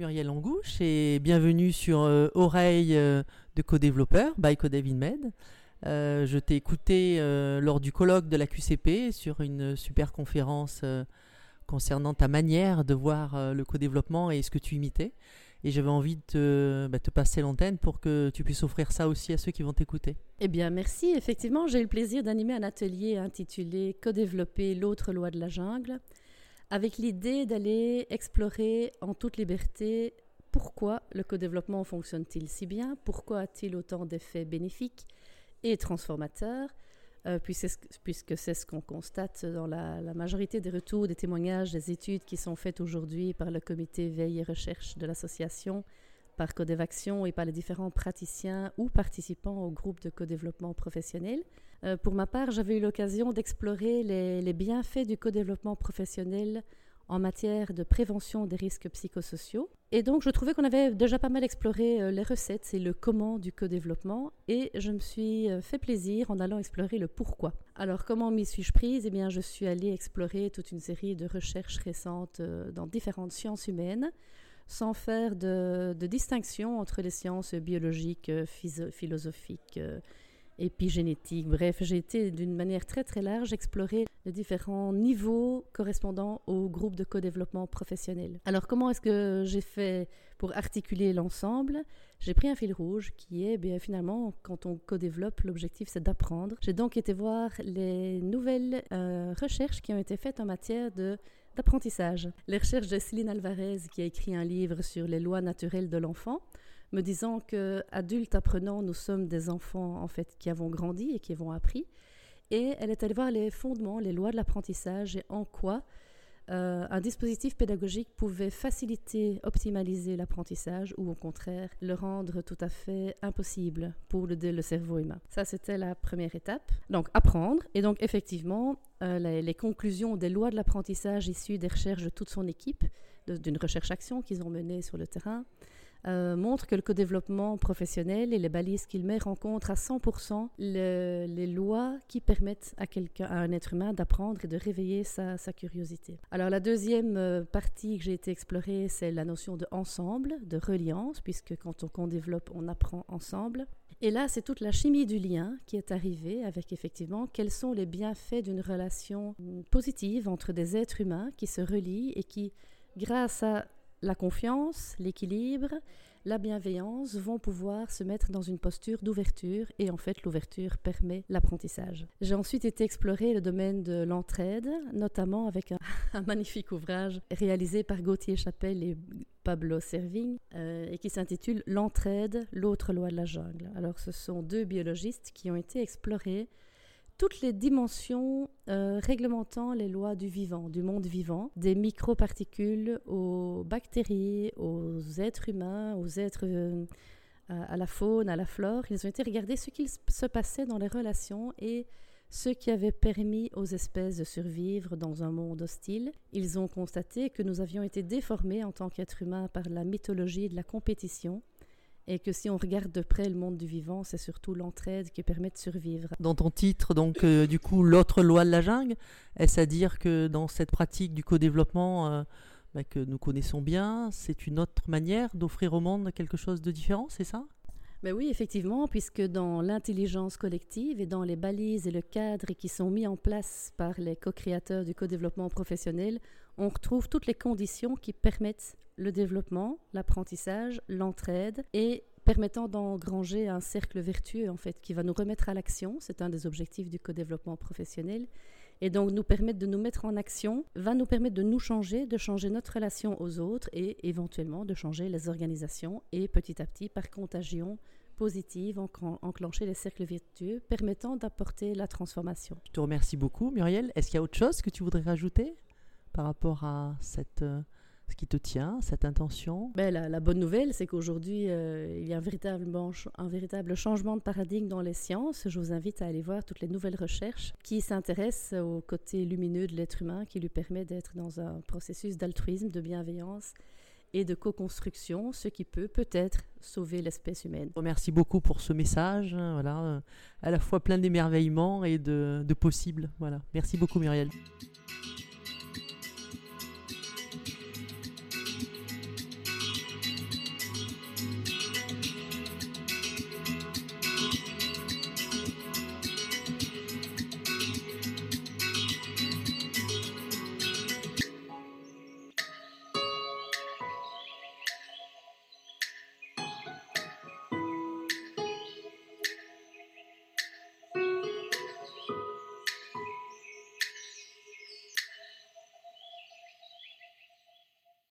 Euh, Muriel Angouche et bienvenue sur euh, Oreille euh, de co-développeur by CodeVinMed. Euh, je t'ai écouté lors du colloque de la QCP sur une super conférence concernant ta manière de voir le co-développement et ce que tu imitais. Et j'avais envie de te, bah, te passer l'antenne pour que tu puisses offrir ça aussi à ceux qui vont t'écouter. Eh bien, merci. Effectivement, j'ai eu le plaisir d'animer un atelier intitulé Co-développer l'autre loi de la jungle avec l'idée d'aller explorer en toute liberté pourquoi le co-développement fonctionne-t-il si bien, pourquoi a-t-il autant d'effets bénéfiques et transformateurs, euh, puisque c'est ce qu'on constate dans la, la, majorité des retours, des témoignages, des études qui sont faites aujourd'hui par le comité veille et recherche de l'association par Codevaction et par les différents praticiens ou participants au groupe de co-développement professionnel. Euh, pour ma part, j'avais eu l'occasion d'explorer les, les, bienfaits du co-développement professionnel en matière de prévention des risques psychosociaux. Et donc, je trouvais qu'on avait déjà pas mal exploré euh, les recettes et le comment du co-développement. Et je me suis euh, fait plaisir en allant explorer le pourquoi. Alors, comment m'y suis-je prise? Eh bien, je suis allée explorer toute une série de recherches récentes dans différentes sciences humaines sans faire de, distinction entre les sciences biologiques, euh, philosophiques, épigénétiques. Bref, j'ai été d'une manière très très large explorer les différents niveaux correspondant au groupe de co-développement professionnel. Alors comment est-ce que j'ai fait pour articuler l'ensemble? J'ai pris un fil rouge qui est bien finalement quand on co-développe, l'objectif c'est d'apprendre. J'ai donc été voir les nouvelles euh, recherches qui ont été faites en matière de d'apprentissage. Les recherches de Céline Alvarez, qui a écrit un livre sur les lois naturelles de l'enfant, me disant que adultes apprenants, nous sommes des enfants en fait qui avons grandi et qui avons appris. Et elle est allée voir les fondements, les lois de l'apprentissage et en quoi euh, un dispositif pédagogique pouvait faciliter, optimaliser l'apprentissage ou au contraire le rendre tout à fait impossible pour le, cerveau humain. Ça, c'était la première étape. Donc, apprendre. Et donc, effectivement, euh, les, les, conclusions des lois de l'apprentissage issues des recherches de toute son équipe, d'une recherche-action qu'ils ont menée sur le terrain, euh, montre que le co-développement professionnel et les balises qu'il met rencontrent à 100% le, les lois qui permettent à à un être humain d'apprendre et de réveiller sa, sa curiosité. Alors la deuxième euh, partie que j'ai été explorée, c'est la notion de ensemble, de reliance, puisque quand on, on développe, on apprend ensemble. Et là, c'est toute la chimie du lien qui est arrivée avec effectivement quels sont les bienfaits d'une relation positive entre des êtres humains qui se relient et qui, grâce à la confiance, l'équilibre, la bienveillance vont pouvoir se mettre dans une posture d'ouverture et en fait l'ouverture permet l'apprentissage. J'ai ensuite été explorer le domaine de l'entraide, notamment avec un, magnifique ouvrage réalisé par Gauthier Chapelle et Pablo Servigne euh, et qui s'intitule L'entraide, l'autre loi de la jungle. Alors ce sont deux biologistes qui ont été explorés toutes les dimensions euh, réglementant les lois du vivant, du monde vivant, des microparticules aux bactéries, aux êtres humains, aux êtres euh, à la faune, à la flore. Ils ont été regarder ce qu'il se passait dans les relations et ce qui avait permis aux espèces de survivre dans un monde hostile. Ils ont constaté que nous avions été déformés en tant qu'êtres humains par la mythologie de la compétition et que si on regarde de près le monde du vivant, c'est surtout l'entraide qui permet de survivre. Dans ton titre, donc, euh, du coup, l'autre loi de la jungle, est-ce à dire que dans cette pratique du co-développement euh, bah, que nous connaissons bien, c'est une autre manière d'offrir au monde quelque chose de différent, c'est ça? Ben oui, effectivement, puisque dans l'intelligence collective et dans les balises et le cadre qui sont mis en place par les co-créateurs du co-développement professionnel, on retrouve toutes les conditions qui permettent le développement, l'apprentissage, l'entraide et permettant d'engranger un cercle vertueux en fait qui va nous remettre à l'action, c'est un des objectifs du co-développement professionnel et donc nous permettre de nous mettre en action, va nous permettre de nous changer, de changer notre relation aux autres et éventuellement de changer les organisations et petit à petit par contagion positive enclencher les cercles vertueux permettant d'apporter la transformation. Je te remercie beaucoup Muriel. Est-ce qu'il y a autre chose que tu voudrais rajouter par rapport à cette euh, ce qui te tient, cette intention ben, la, la bonne nouvelle, c'est qu'aujourd'hui, euh, il y a un véritable, un véritable changement de paradigme dans les sciences. Je vous invite à aller voir toutes les nouvelles recherches qui s'intéressent au côté lumineux de l'être humain, qui lui permet d'être dans un processus d'altruisme, de bienveillance et de co-construction, ce qui peut peut-être sauver l'espèce humaine. Merci beaucoup pour ce message, hein, voilà, euh, à la fois plein d'émerveillement et de, de possibles. Voilà. Merci beaucoup Muriel.